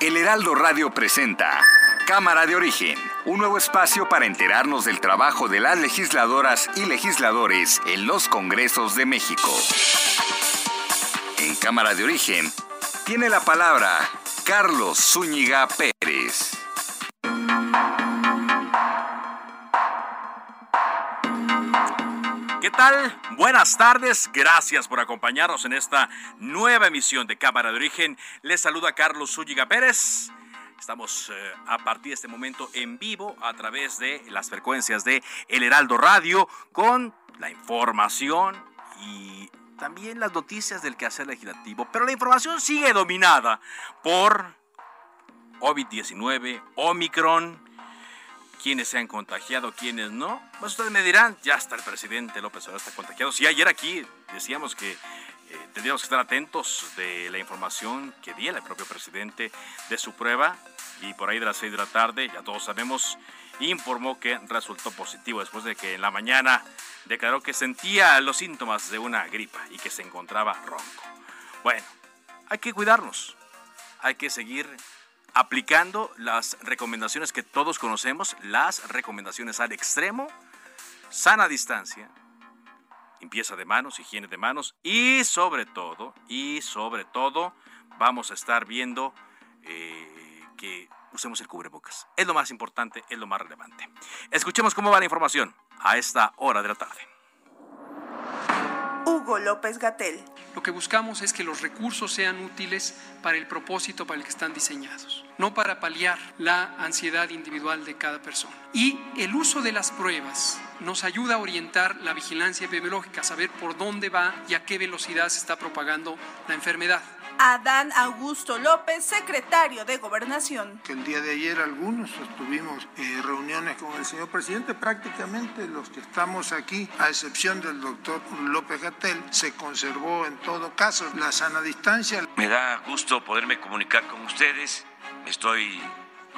El Heraldo Radio presenta Cámara de Origen, un nuevo espacio para enterarnos del trabajo de las legisladoras y legisladores en los Congresos de México. En Cámara de Origen tiene la palabra Carlos Zúñiga Pérez. ¿Qué tal? Buenas tardes, gracias por acompañarnos en esta nueva emisión de Cámara de Origen. Les saluda Carlos Zúñiga Pérez. Estamos eh, a partir de este momento en vivo a través de las frecuencias de El Heraldo Radio con la información y también las noticias del quehacer legislativo. Pero la información sigue dominada por COVID-19, Omicron, quiénes se han contagiado, quiénes no. Pues ustedes me dirán, ya está el presidente López Obrador está contagiado. Si ayer aquí decíamos que eh, tendríamos que estar atentos de la información que diera el propio presidente de su prueba y por ahí de las 6 de la tarde, ya todos sabemos, informó que resultó positivo después de que en la mañana declaró que sentía los síntomas de una gripa y que se encontraba ronco. Bueno, hay que cuidarnos, hay que seguir aplicando las recomendaciones que todos conocemos, las recomendaciones al extremo, sana distancia, limpieza de manos, higiene de manos y sobre todo, y sobre todo, vamos a estar viendo eh, que usemos el cubrebocas. Es lo más importante, es lo más relevante. Escuchemos cómo va la información a esta hora de la tarde. Hugo López Gatel. Lo que buscamos es que los recursos sean útiles para el propósito para el que están diseñados, no para paliar la ansiedad individual de cada persona. Y el uso de las pruebas nos ayuda a orientar la vigilancia epidemiológica, saber por dónde va y a qué velocidad se está propagando la enfermedad. Adán Augusto López, secretario de Gobernación. Que el día de ayer algunos tuvimos eh, reuniones con el señor presidente, prácticamente los que estamos aquí, a excepción del doctor López Gatel, se conservó en todo caso la sana distancia. Me da gusto poderme comunicar con ustedes. Estoy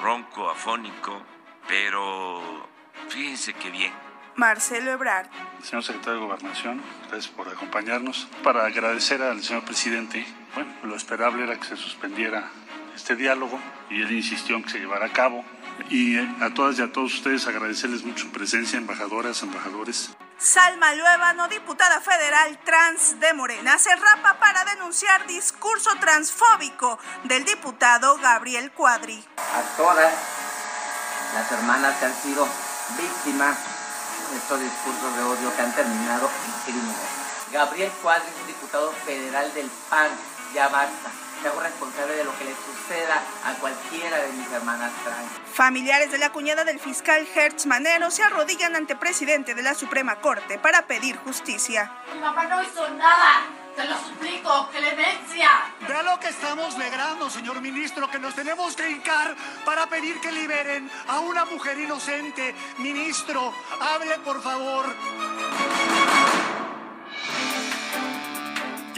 ronco, afónico, pero fíjense qué bien. Marcelo Ebrard. Señor secretario de Gobernación, gracias por acompañarnos. Para agradecer al señor presidente, bueno, lo esperable era que se suspendiera este diálogo y él insistió en que se llevara a cabo. Y a todas y a todos ustedes agradecerles mucho su presencia, embajadoras, embajadores. Salma Luébano, diputada federal trans de Morena, se rapa para denunciar discurso transfóbico del diputado Gabriel Cuadri. A todas las hermanas que han sido víctimas de estos discursos de odio que han terminado en crímenes. Gabriel Cuadri es un diputado federal del PAN, ya basta. Me hago responsable de lo que le suceda a cualquiera de mis hermanas trans. Familiares de la cuñada del fiscal Hertz Manero se arrodillan ante presidente de la Suprema Corte para pedir justicia. Mi mamá no hizo nada. Te lo suplico, clemencia. Vea lo que estamos logrando, señor ministro, que nos tenemos que hincar para pedir que liberen a una mujer inocente. Ministro, hable por favor.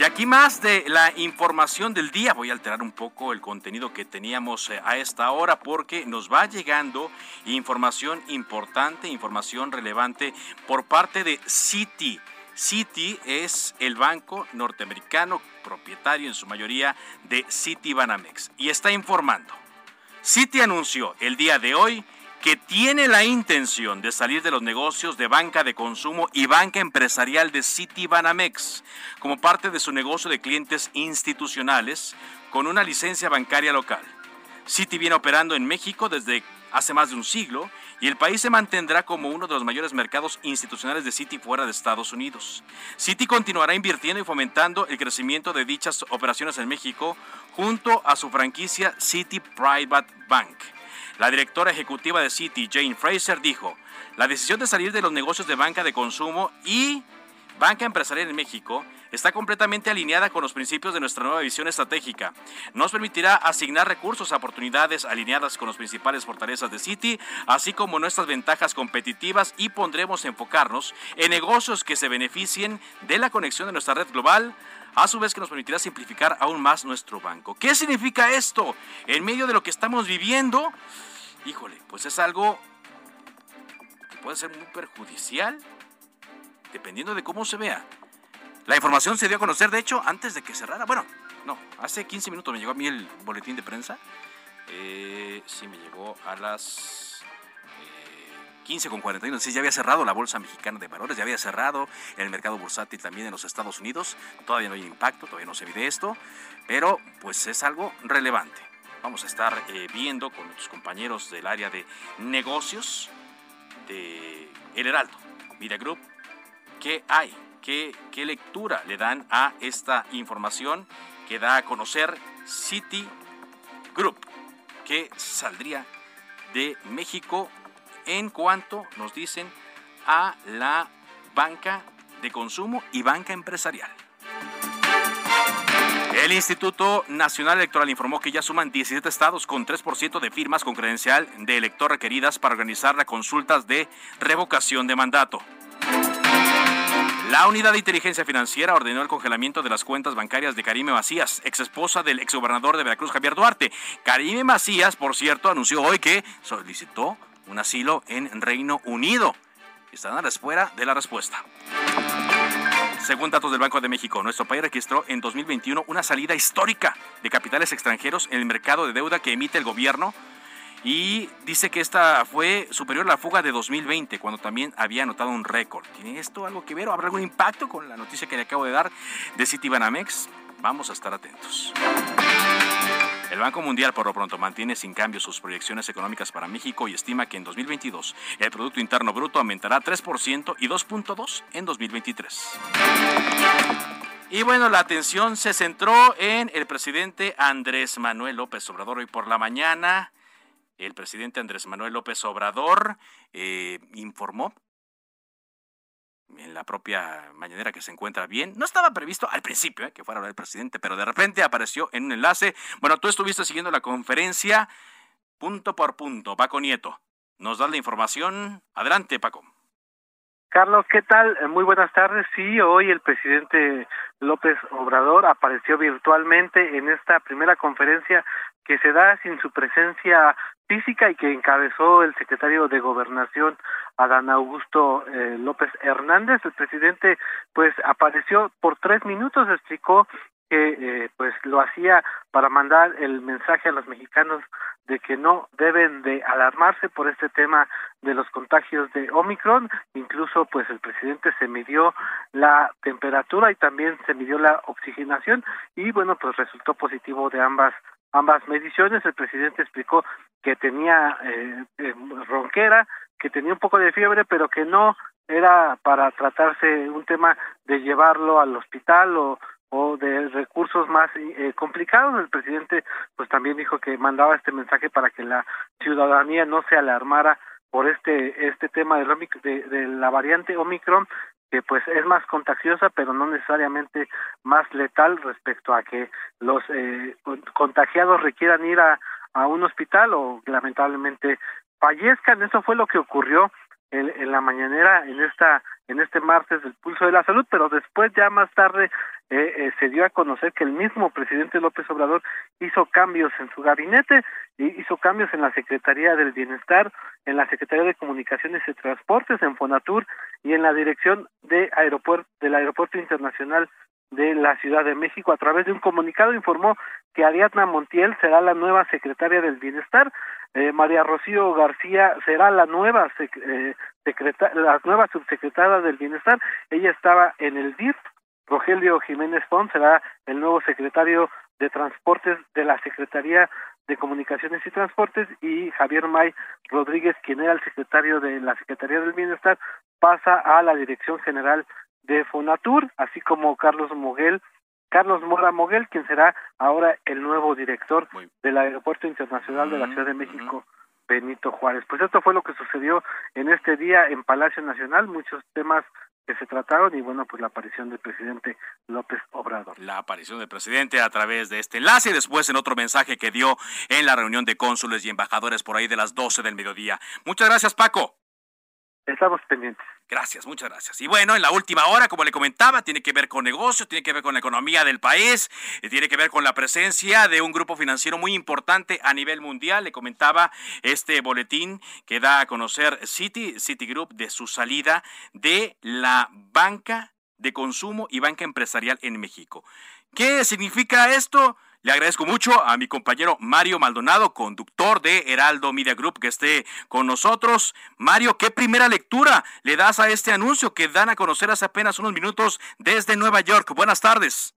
Y aquí más de la información del día. Voy a alterar un poco el contenido que teníamos eh, a esta hora porque nos va llegando información importante, información relevante por parte de Citi. Citi es el banco norteamericano propietario en su mayoría de Citi Banamex y está informando. Citi anunció el día de hoy que tiene la intención de salir de los negocios de banca de consumo y banca empresarial de Citi Banamex como parte de su negocio de clientes institucionales con una licencia bancaria local. Citi viene operando en México desde hace más de un siglo y el país se mantendrá como uno de los mayores mercados institucionales de Citi fuera de Estados Unidos. Citi continuará invirtiendo y fomentando el crecimiento de dichas operaciones en México junto a su franquicia Citi Private Bank. La directora ejecutiva de Citi, Jane Fraser, dijo, la decisión de salir de los negocios de banca de consumo y Banca Empresarial en México está completamente alineada con los principios de nuestra nueva visión estratégica. Nos permitirá asignar recursos a oportunidades alineadas con las principales fortalezas de Citi, así como nuestras ventajas competitivas y pondremos enfocarnos en negocios que se beneficien de la conexión de nuestra red global, a su vez que nos permitirá simplificar aún más nuestro banco. ¿Qué significa esto? En medio de lo que estamos viviendo, híjole, pues es algo que puede ser muy perjudicial dependiendo de cómo se vea. La información se dio a conocer, de hecho, antes de que cerrara. Bueno, no, hace 15 minutos me llegó a mí el boletín de prensa. Eh, sí, me llegó a las 15 con 41. Sí, ya había cerrado la Bolsa Mexicana de Valores, ya había cerrado el mercado bursátil también en los Estados Unidos. Todavía no hay impacto, todavía no se vive esto, pero pues es algo relevante. Vamos a estar eh, viendo con nuestros compañeros del área de negocios de El Heraldo, Media Group, qué hay, qué, qué lectura le dan a esta información que da a conocer City Group, que saldría de México en cuanto nos dicen a la banca de consumo y banca empresarial. El Instituto Nacional Electoral informó que ya suman 17 estados con 3% de firmas con credencial de elector requeridas para organizar las consultas de revocación de mandato. La Unidad de Inteligencia Financiera ordenó el congelamiento de las cuentas bancarias de Karime Macías, ex esposa del exgobernador de Veracruz, Javier Duarte. Karime Macías, por cierto, anunció hoy que solicitó un asilo en Reino Unido. Están a la espera de la respuesta. Según datos del Banco de México, nuestro país registró en 2021 una salida histórica de capitales extranjeros en el mercado de deuda que emite el gobierno y dice que esta fue superior a la fuga de 2020, cuando también había anotado un récord. ¿Tiene esto algo que ver o habrá algún impacto con la noticia que le acabo de dar de Citibanamex? Vamos a estar atentos. El Banco Mundial por lo pronto mantiene sin cambio sus proyecciones económicas para México y estima que en 2022 el Producto Interno Bruto aumentará 3% y 2.2% en 2023. Y bueno, la atención se centró en el presidente Andrés Manuel López Obrador hoy por la mañana. El presidente Andrés Manuel López Obrador eh, informó en la propia mañanera que se encuentra bien. No estaba previsto al principio eh, que fuera el presidente, pero de repente apareció en un enlace. Bueno, tú estuviste siguiendo la conferencia punto por punto. Paco Nieto, nos da la información. Adelante, Paco. Carlos, ¿qué tal? Eh, muy buenas tardes. Sí, hoy el presidente López Obrador apareció virtualmente en esta primera conferencia que se da sin su presencia física y que encabezó el secretario de Gobernación Adán Augusto eh, López Hernández. El presidente pues apareció por tres minutos, explicó que eh, pues lo hacía para mandar el mensaje a los mexicanos de que no deben de alarmarse por este tema de los contagios de Omicron, incluso pues el presidente se midió la temperatura y también se midió la oxigenación y bueno pues resultó positivo de ambas ambas mediciones. El presidente explicó que tenía eh, eh, ronquera, que tenía un poco de fiebre, pero que no era para tratarse un tema de llevarlo al hospital o o de recursos más eh, complicados. El presidente pues también dijo que mandaba este mensaje para que la ciudadanía no se alarmara por este este tema de, de, de la variante Omicron que pues es más contagiosa pero no necesariamente más letal respecto a que los eh, contagiados requieran ir a, a un hospital o lamentablemente fallezcan. Eso fue lo que ocurrió en, en, la mañanera en esta en este martes del pulso de la salud pero después ya más tarde eh, eh, se dio a conocer que el mismo presidente López Obrador hizo cambios en su gabinete hizo cambios en la Secretaría del Bienestar en la Secretaría de Comunicaciones y Transportes en Fonatur y en la dirección de aeropuerto del Aeropuerto Internacional de la Ciudad de México. A través de un comunicado informó que Ariadna Montiel será la nueva secretaria del Bienestar, eh, María Rocío García será la nueva eh, la nueva subsecretaria del Bienestar. Ella estaba en el DIF. Rogelio Jiménez Font será el nuevo secretario de Transportes de la Secretaría de Comunicaciones y Transportes y Javier May Rodríguez, quien era el secretario de la Secretaría del Bienestar, pasa a la Dirección General de Fonatur, así como Carlos Moguel, Carlos Mora Moguel, quien será ahora el nuevo director del Aeropuerto Internacional de la Ciudad de México. Benito Juárez. Pues esto fue lo que sucedió en este día en Palacio Nacional, muchos temas que se trataron y bueno, pues la aparición del presidente López Obrador. La aparición del presidente a través de este enlace y después en otro mensaje que dio en la reunión de cónsules y embajadores por ahí de las 12 del mediodía. Muchas gracias, Paco. Estamos pendientes. Gracias, muchas gracias. Y bueno, en la última hora, como le comentaba, tiene que ver con negocios, tiene que ver con la economía del país, eh, tiene que ver con la presencia de un grupo financiero muy importante a nivel mundial. Le comentaba este boletín que da a conocer Citi, Citigroup, de su salida de la banca de consumo y banca empresarial en México. ¿Qué significa esto? Le agradezco mucho a mi compañero Mario Maldonado, conductor de Heraldo Media Group, que esté con nosotros. Mario, ¿qué primera lectura le das a este anuncio que dan a conocer hace apenas unos minutos desde Nueva York? Buenas tardes.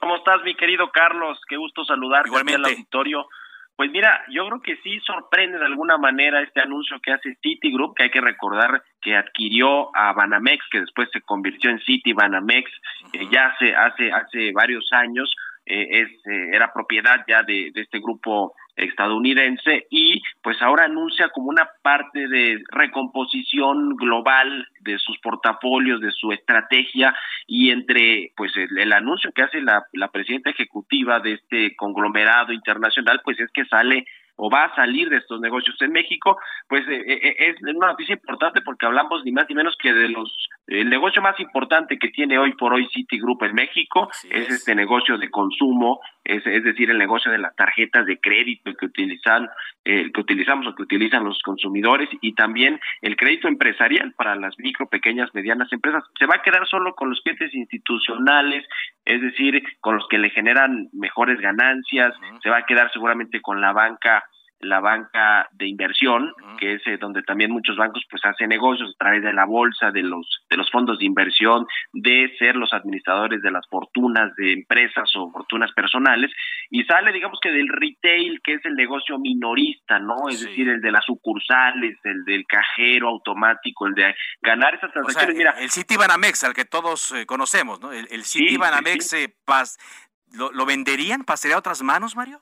¿Cómo estás, mi querido Carlos? Qué gusto saludarte Igualmente. al auditorio. Pues mira, yo creo que sí sorprende de alguna manera este anuncio que hace Citigroup, que hay que recordar que adquirió a Banamex, que después se convirtió en Citi Banamex, eh, ya hace, hace, hace varios años, eh, es, eh, era propiedad ya de, este grupo estadounidense y pues ahora anuncia como una parte de recomposición global de sus portafolios, de su estrategia y entre pues el, el anuncio que hace la, la presidenta ejecutiva de este conglomerado internacional pues es que sale o va a salir de estos negocios en México, pues eh, eh, es una noticia importante porque hablamos ni más ni menos que de los el negocio más importante que tiene hoy por hoy Citigroup en México es, este negocio de consumo, es, es decir, el negocio de las tarjetas de crédito que utilizan eh, que utilizamos o que utilizan los consumidores y también el crédito empresarial para las micro, pequeñas, medianas empresas. Se va a quedar solo con los clientes institucionales, es decir, con los que le generan mejores ganancias, se va a quedar seguramente con la banca la banca de inversión, que es eh, donde también muchos bancos pues hacen negocios a través de la bolsa, de los de los fondos de inversión, de ser los administradores de las fortunas de empresas o fortunas personales y sale digamos que del retail, que es el negocio minorista, ¿no? Es decir, el de las sucursales, el del cajero automático, el de ganar esas O sea, transacciones. Mira, el City Banamex, al que todos eh, conocemos, ¿no? El, el City Sí, sí, Banamex, sí. eh, pas- ¿lo, ¿lo venderían? ¿Pasaría a otras manos, Mario?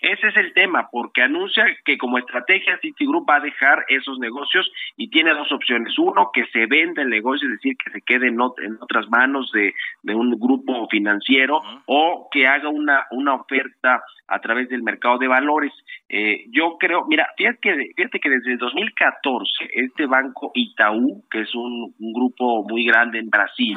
Ese es el tema, porque anuncia que como estrategia Citigroup va a dejar esos negocios y tiene dos opciones. Uno, que se venda el negocio, es decir, que se quede en, ot- en otras manos de, de un grupo financiero o que haga una, una oferta a través del mercado de valores. Eh, yo creo, mira, fíjate que, fíjate que desde el 2014 este banco Itaú, que es un, un grupo muy grande en Brasil,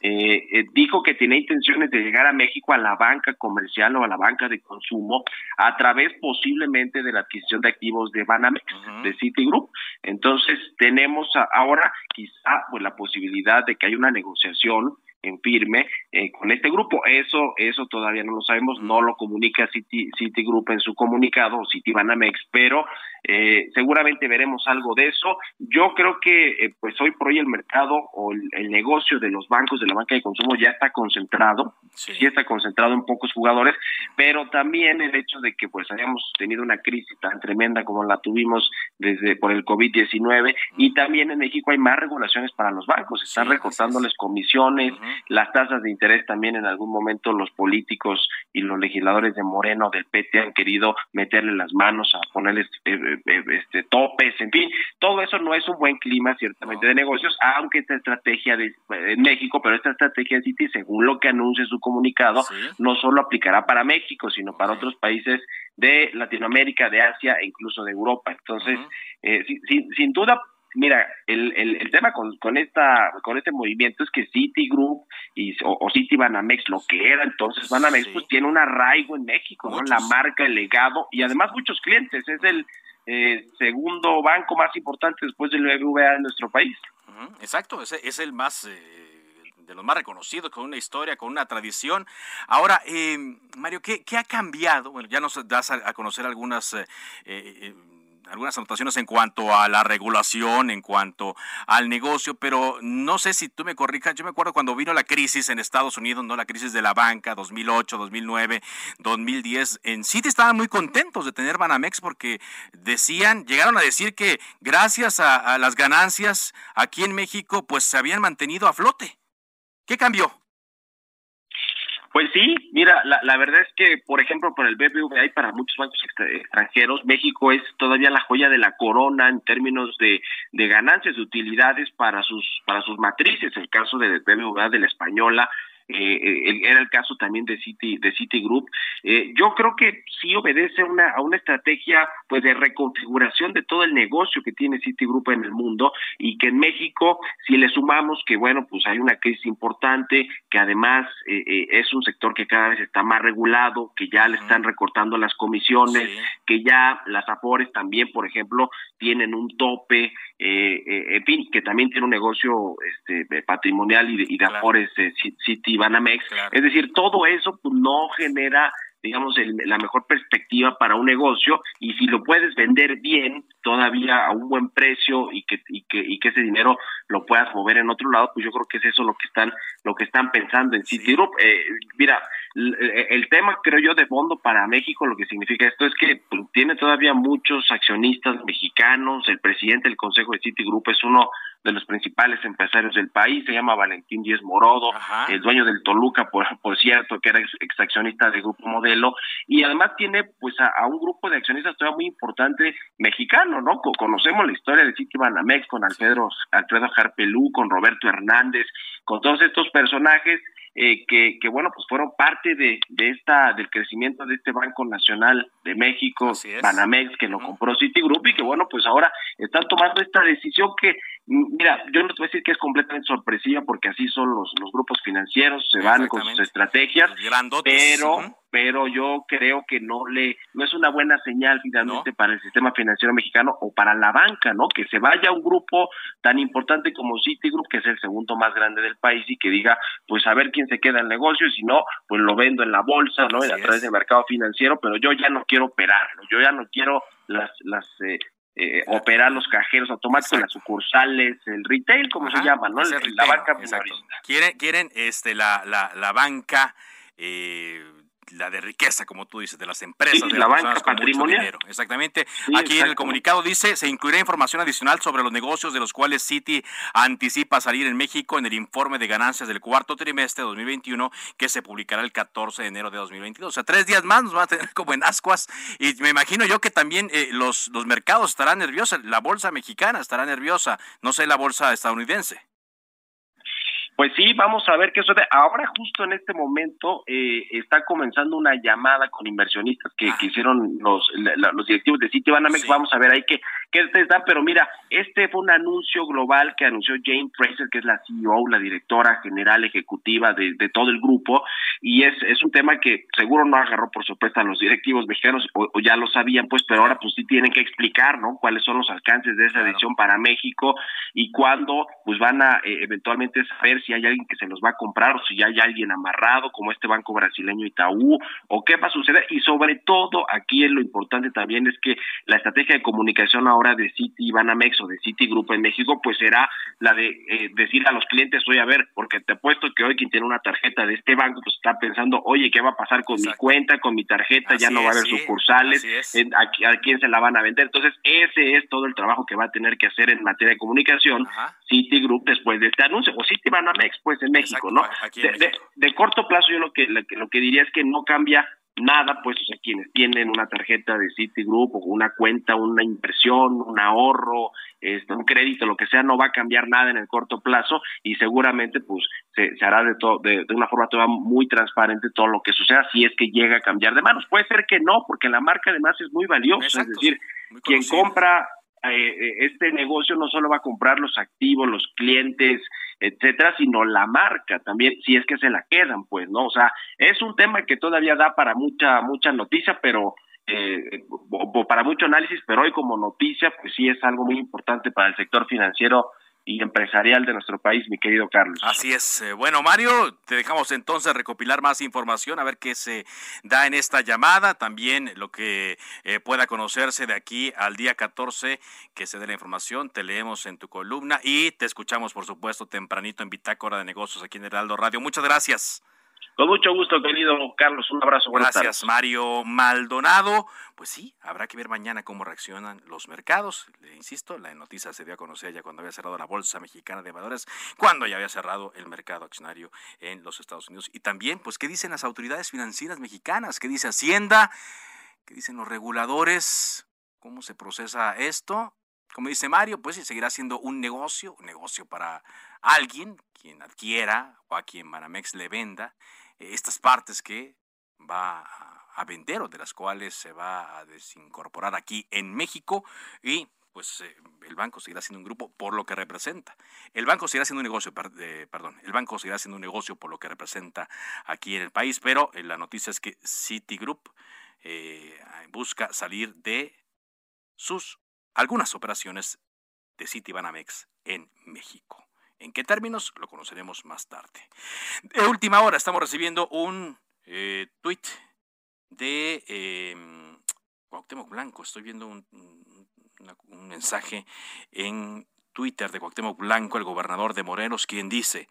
eh, eh, dijo que tenía intenciones de llegar a México a la banca comercial o a la banca de consumo a través posiblemente de la adquisición de activos de Banamex, de Citigroup. Entonces tenemos ahora quizá pues la posibilidad de que haya una negociación en firme eh, con este grupo. Eso eso todavía no lo sabemos, no lo comunica Citi, Citigroup en su comunicado, o Citibanamex, pero eh, seguramente veremos algo de eso. Yo creo que eh, pues hoy por hoy el mercado o el, el negocio de los bancos de la banca de consumo ya está concentrado, sí. está concentrado en pocos jugadores, pero también el hecho de que pues hayamos tenido una crisis tan tremenda como la tuvimos desde por el COVID-19 y también en México hay más regulaciones para los bancos, están recortándoles comisiones, las tasas de interés también en algún momento los políticos y los legisladores de Moreno del PT han querido meterle las manos a ponerles eh, este topes, en fin, todo eso no es un buen clima ciertamente de negocios, aunque esta estrategia de en México, pero esta estrategia de Citi, según lo que anuncia su comunicado, no solo aplicará para México, sino para otros países de Latinoamérica, de Asia e incluso de Europa. Entonces, eh, sin, sin, sin duda mira, el, el, el, tema con, con esta con este movimiento es que Citigroup y, o, o Citi Banamex, lo que era entonces Banamex, sí. pues tiene un arraigo en México, ¿no? La marca, el legado y además muchos clientes. Es el eh, segundo banco más importante después del BBVA en nuestro país. Exacto, es, es el más... Eh de los más reconocidos, con una historia, con una tradición. Ahora, eh, Mario, ¿qué, ¿qué, ha cambiado? Bueno, ya nos das a, conocer algunas... Eh, eh, algunas anotaciones en cuanto a la regulación, en cuanto al negocio, pero no sé si tú me corrijas. Yo me acuerdo cuando vino la crisis en Estados Unidos, no la crisis de la banca, 2008, 2009, 2010. En Citi estaban muy contentos de tener Banamex porque decían, llegaron a decir que gracias a, a las ganancias aquí en México, pues se habían mantenido a flote. ¿Qué cambió? Pues sí, mira, la, la, verdad es que, por ejemplo, por el BBVA y para muchos bancos extranjeros, México es todavía la joya de la corona en términos de, de ganancias, de utilidades para sus para sus matrices. El caso del BBVA de la Española eh, era el caso también de City de Citigroup. Eh, yo creo que sí obedece una, a una estrategia pues de reconfiguración de todo el negocio que tiene Citigroup en el mundo y que en México si le sumamos que bueno pues hay una crisis importante que además eh, eh es un sector que cada vez está más regulado que ya le están recortando las comisiones que ya las afores también por ejemplo tienen un tope eh, eh, en fin que también tiene un negocio este patrimonial y de, y de afores City Banamex. Es decir, todo eso pues, no genera digamos, la mejor perspectiva para un negocio y si lo puedes vender bien, todavía a un buen precio y que, y que, y que ese dinero lo puedas mover en otro lado, pues yo creo que es eso lo que están, lo que están pensando en Citigroup. Eh, mira, el, tema creo yo de fondo para México, lo que significa esto es que pues, tiene todavía muchos accionistas mexicanos, el presidente del Consejo de Citigroup es uno de los principales empresarios del país, se llama Valentín Díez Morodo, el dueño del Toluca, por, por cierto, que era ex, accionista del Grupo Modelo, y además tiene pues a, un grupo de accionistas todavía muy importante mexicano, ¿no? conocemos la historia de Citibanamex con Alfredo, Alfredo Jarpelú, con Roberto Hernández, con todos estos personajes eh, que, que, bueno, pues fueron parte de, de esta del crecimiento de este Banco Nacional de México, Banamex, que lo compró Citigroup y que bueno, pues ahora están tomando esta decisión que, mira, yo no te voy a decir que es completamente sorpresiva porque así son los, los grupos financieros, se van con sus estrategias, pero pero yo creo que no le no es una buena señal finalmente para el sistema financiero mexicano o para la banca, ¿no? Que se vaya un grupo tan importante como Citigroup, que es el segundo más grande del país y que diga, pues a ver quién se queda en el negocio, y si no, pues lo vendo en la bolsa, ¿no? a través del mercado financiero, pero yo ya no quiero operar, yo ya no quiero las las eh, eh, operar los cajeros automáticos, las sucursales, el retail, como se llama, ¿no? la banca Quieren, quieren este, la, la, la banca eh, la de riqueza, como tú dices, de las empresas, de la banca patrimonial. Exactamente. Aquí en el comunicado dice, se incluirá información adicional sobre los negocios de los cuales Citi anticipa salir en México en el informe de ganancias del cuarto trimestre de 2021 que se publicará el 14 de enero de 2022. O sea, tres días más nos van a tener como en ascuas y me imagino yo que también eh, los, los mercados estarán nerviosos, la bolsa mexicana estará nerviosa, no sé la bolsa estadounidense. Pues sí, vamos a ver qué sucede. Ahora justo en este momento eh, está comenzando una llamada con inversionistas que, que hicieron los, los directivos de Citibanamex. Vamos a ver ahí qué, qué está. Pero mira, este fue un anuncio global que anunció Jane Fraser, que es la CEO, la directora general ejecutiva de, de todo el grupo. Y es, es un tema que seguro no agarró por sorpresa a los directivos mexicanos, o, ya lo sabían, pues, pero ahora pues sí tienen que explicar, ¿no? Cuáles son los alcances de esa decisión para México y cuándo pues van a eh, eventualmente saber si hay alguien que se los va a comprar o si ya hay alguien amarrado como este banco brasileño Itaú o qué va a suceder y sobre todo aquí es lo importante también es que la estrategia de comunicación ahora de Citi Banamex o de Citi Grupo en México pues será la de eh, decir a los clientes oye a ver porque te apuesto que hoy quien tiene una tarjeta de este banco pues está pensando oye qué va a pasar con mi cuenta con mi tarjeta ya no va a haber sucursales a, a, quién se la van a vender entonces ese es todo el trabajo que va a tener que hacer en materia de comunicación Citi Group después de este anuncio o Citi Banamex pues en México, ¿no? De, corto plazo yo lo que, lo que diría es que no cambia nada, pues, o sea, quienes tienen una tarjeta de Citigroup o una cuenta, una inversión, un ahorro, este, un crédito, lo que sea, no va a cambiar nada en el corto plazo y seguramente, pues, se, hará de, todo, de, una forma toda muy transparente todo lo que suceda si es que llega a cambiar de manos. Puede ser que no, porque la marca además es muy valiosa, es decir, quien compra eh, eh, este negocio no solo va a comprar los activos, los clientes, etcétera, sino la marca también, si es que se la quedan, pues, ¿no? O sea, es un tema que todavía da para mucha, mucha noticia, pero eh, para mucho análisis, pero hoy como noticia, pues sí es algo muy importante para el sector financiero y empresarial de nuestro país, mi querido Carlos. Así es. Eh, bueno, Mario, te dejamos entonces recopilar más información, a ver qué se da en esta llamada, también lo que eh, pueda conocerse de aquí al día 14, que se dé la información, te leemos en tu columna y te escuchamos, por supuesto, tempranito en Bitácora de Negocios aquí en Heraldo Radio. Muchas gracias. Con mucho gusto, querido Carlos. Un abrazo. Gracias, Mario Maldonado. Pues sí, habrá que ver mañana cómo reaccionan los mercados. Le insisto, la noticia se dio a conocer ya cuando había cerrado la Bolsa Mexicana de Valores, cuando ya había cerrado el mercado accionario en los Estados Unidos. Y también, pues, ¿qué dicen las autoridades financieras mexicanas? ¿Qué dice Hacienda? ¿Qué dicen los reguladores? ¿Cómo se procesa esto? Como dice Mario, pues seguirá siendo un negocio, un negocio para alguien, quien adquiera o a quien Manamex le venda estas partes que va a vender o de las cuales se va a desincorporar aquí en México y pues eh, el banco seguirá siendo un grupo por lo que representa. El banco seguirá siendo un negocio, perdón, el banco seguirá siendo un negocio por lo que representa aquí en el país, pero eh, la noticia es que Citigroup busca salir de sus algunas operaciones de Citibanamex en México. ¿En qué términos? Lo conoceremos más tarde. De última hora estamos recibiendo un eh, tweet de eh, Blanco. Estoy viendo un, un mensaje en Twitter de Cuauhtémoc Blanco, el gobernador de Morelos, quien dice,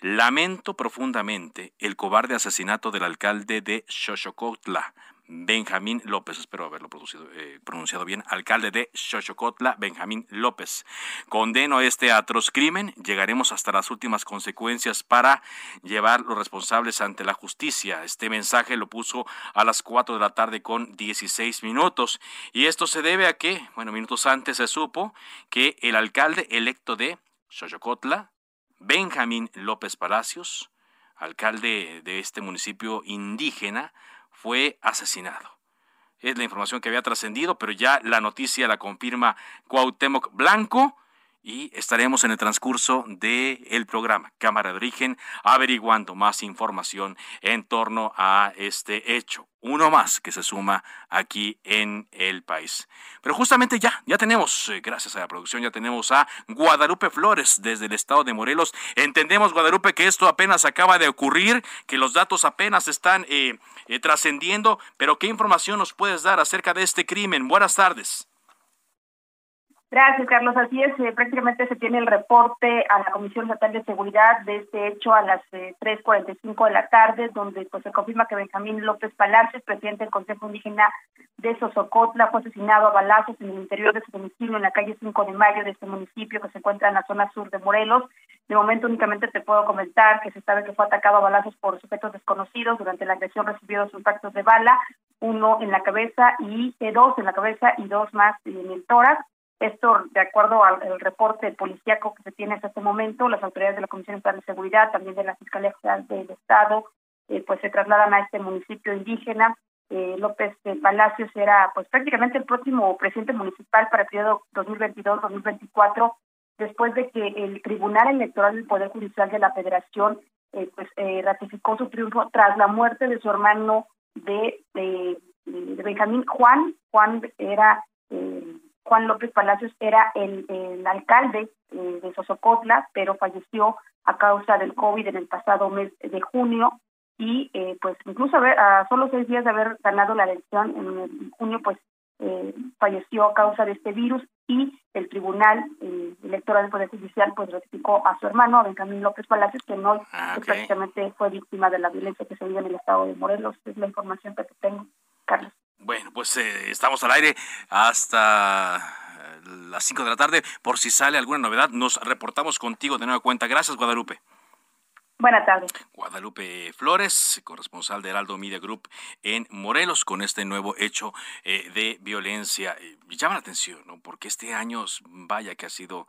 lamento profundamente el cobarde asesinato del alcalde de Xochocotla, Benjamín López, espero haberlo eh, pronunciado bien, alcalde de Xochocotla, Benjamín López. Condeno este atroz crimen, llegaremos hasta las últimas consecuencias para llevar los responsables ante la justicia. Este mensaje lo puso a las 4 de la tarde con 16 minutos y esto se debe a que, bueno, minutos antes se supo que el alcalde electo de Xochocotla, Benjamín López Palacios, alcalde de este municipio indígena, fue asesinado. Es la información que había trascendido, pero ya la noticia la confirma Cuauhtémoc Blanco y estaremos en el transcurso del el programa Cámara de Origen averiguando más información en torno a este hecho. Uno más que se suma aquí en el país. Pero justamente ya, ya tenemos, eh, gracias a la producción, ya tenemos a Guadalupe Flores desde el estado de Morelos. Entendemos, Guadalupe, que esto apenas acaba de ocurrir, que los datos apenas están eh, eh, trascendiendo, pero ¿qué información nos puedes dar acerca de este crimen? Buenas tardes. Gracias, Carlos. Así es, eh, prácticamente se tiene el reporte a la Comisión Estatal de Seguridad de este hecho a las eh, 3.45 de la tarde, donde pues se confirma que Benjamín López Palacios, presidente del Consejo Indígena de Sosocotla, fue asesinado a balazos en el interior de su domicilio en la calle 5 de Mayo de este municipio que se encuentra en la zona sur de Morelos. De momento únicamente te puedo comentar que se sabe que fue atacado a balazos por sujetos desconocidos. Durante la agresión recibió dos impactos de bala, uno en la cabeza y eh, dos en la cabeza y dos más en el tórax. Esto, de acuerdo al reporte policíaco que se tiene hasta este momento, las autoridades de la Comisión Estatal de Seguridad, también de la Fiscalía General del Estado, eh, pues se trasladan a este municipio indígena. Eh, López Palacios era pues prácticamente el próximo presidente municipal para el periodo 2022-2024, después de que el Tribunal Electoral del Poder Judicial de la Federación eh, pues ratificó su triunfo tras la muerte de su hermano de, de Benjamín Juan. Juan era Juan López Palacios era el, alcalde eh, de Sosocotla, pero falleció a causa del COVID en el pasado mes de junio y eh, pues incluso a, solo seis días de haber ganado la elección en, junio, pues eh, falleció a causa de este virus y el Tribunal Electoral del Poder Judicial pues ratificó a su hermano, a Benjamín López Palacios, que no ah, pues, prácticamente fue víctima de la violencia que se vive en el estado de Morelos. Es la información que tengo, Carlos. Bueno, pues eh, estamos al aire hasta eh, las 5 de la tarde. Por si sale alguna novedad, nos reportamos contigo de nueva cuenta. Gracias, Guadalupe. Buenas tardes. Guadalupe Flores, corresponsal de Heraldo Media Group en Morelos, con este nuevo hecho eh, de violencia. Y llama la atención, ¿no? Porque este año, vaya que ha sido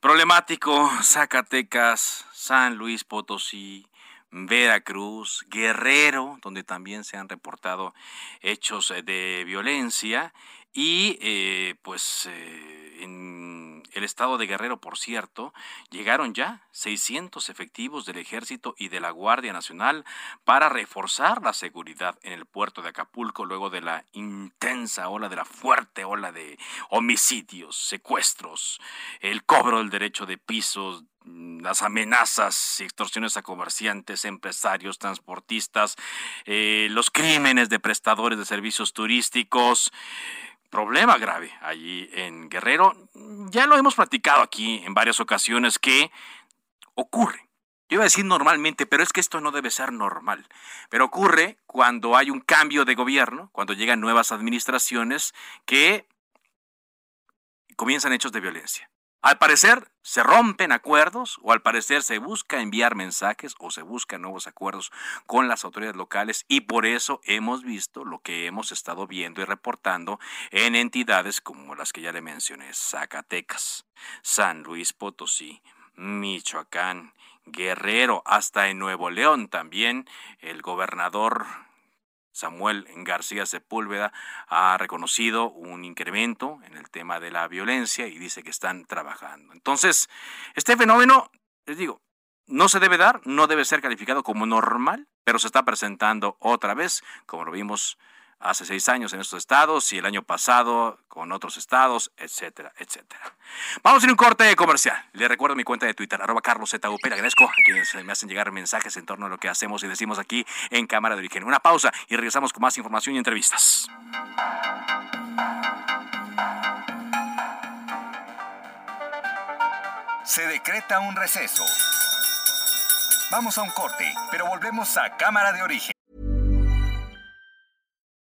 problemático. Zacatecas, San Luis Potosí, Veracruz, Guerrero, donde también se han reportado hechos eh, de violencia, y eh, pues eh, en el estado de Guerrero, por cierto, llegaron ya 600 efectivos del Ejército y de la Guardia Nacional para reforzar la seguridad en el puerto de Acapulco luego de la intensa ola, de la fuerte ola de homicidios, secuestros, el cobro del derecho de pisos, las amenazas y extorsiones a comerciantes, empresarios, transportistas, eh, los crímenes de prestadores de servicios turísticos. Problema grave allí en Guerrero. Ya lo hemos platicado aquí en varias ocasiones que ocurre Yo iba a decir normalmente, pero es que esto no debe ser normal. Pero ocurre cuando hay un cambio de gobierno, cuando llegan nuevas administraciones que comienzan hechos de violencia. Al parecer se rompen acuerdos o al parecer se busca enviar mensajes o se buscan nuevos acuerdos con las autoridades locales y por eso hemos visto lo que hemos estado viendo y reportando en entidades como las que ya le mencioné, Zacatecas, San Luis Potosí, Michoacán, Guerrero, hasta en Nuevo León también el gobernador Samuel García Sepúlveda ha reconocido un incremento en el tema de la violencia y dice que están trabajando. Entonces, este fenómeno, les digo, no se debe dar, no debe ser calificado como normal, pero se está presentando otra vez, como lo vimos hace seis años en estos estados y el año pasado con otros estados, etcétera, etcétera. Vamos a ir a un corte comercial. Le recuerdo mi cuenta de Twitter, arroba carlos Le agradezco a quienes me hacen llegar mensajes en torno a lo que hacemos y decimos aquí en Cámara de Origen. Una pausa y regresamos con más información y entrevistas. Se decreta un receso. Vamos a un corte, pero volvemos a Cámara de Origen.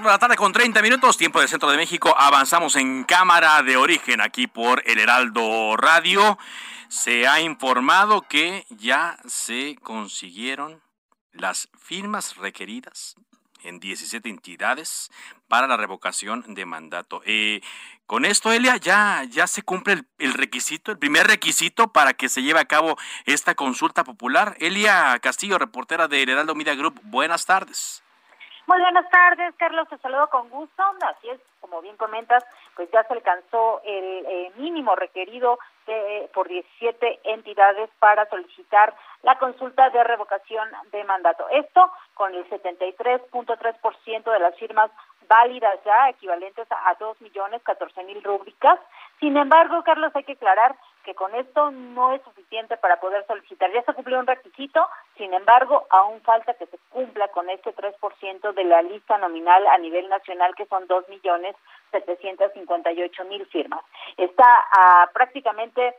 4 de la tarde con 30 minutos, tiempo del centro de México. Avanzamos en cámara de origen aquí por El Heraldo Radio. Se ha informado que ya se consiguieron las firmas requeridas en 17 entidades para la revocación de mandato. Eh, con esto, Elia, ya, ya se cumple el, requisito, el primer requisito para que se lleve a cabo esta consulta popular. Elia Castillo, reportera de Heraldo Media Group, buenas tardes. Muy buenas tardes, Carlos, te saludo con gusto. Así es, como bien comentas, pues ya se alcanzó el eh, mínimo requerido de, por 17 entidades para solicitar la consulta de revocación de mandato. Esto con el 73.3% de las firmas válidas ya, equivalentes a 2 millones 14 mil rúbricas. Sin embargo, Carlos, hay que aclarar que con esto no es suficiente para poder solicitar. Ya se cumplió un requisito, sin embargo, aún falta que se cumpla con este 3% de la lista nominal a nivel nacional, que son 2 millones 758 mil firmas. Está a prácticamente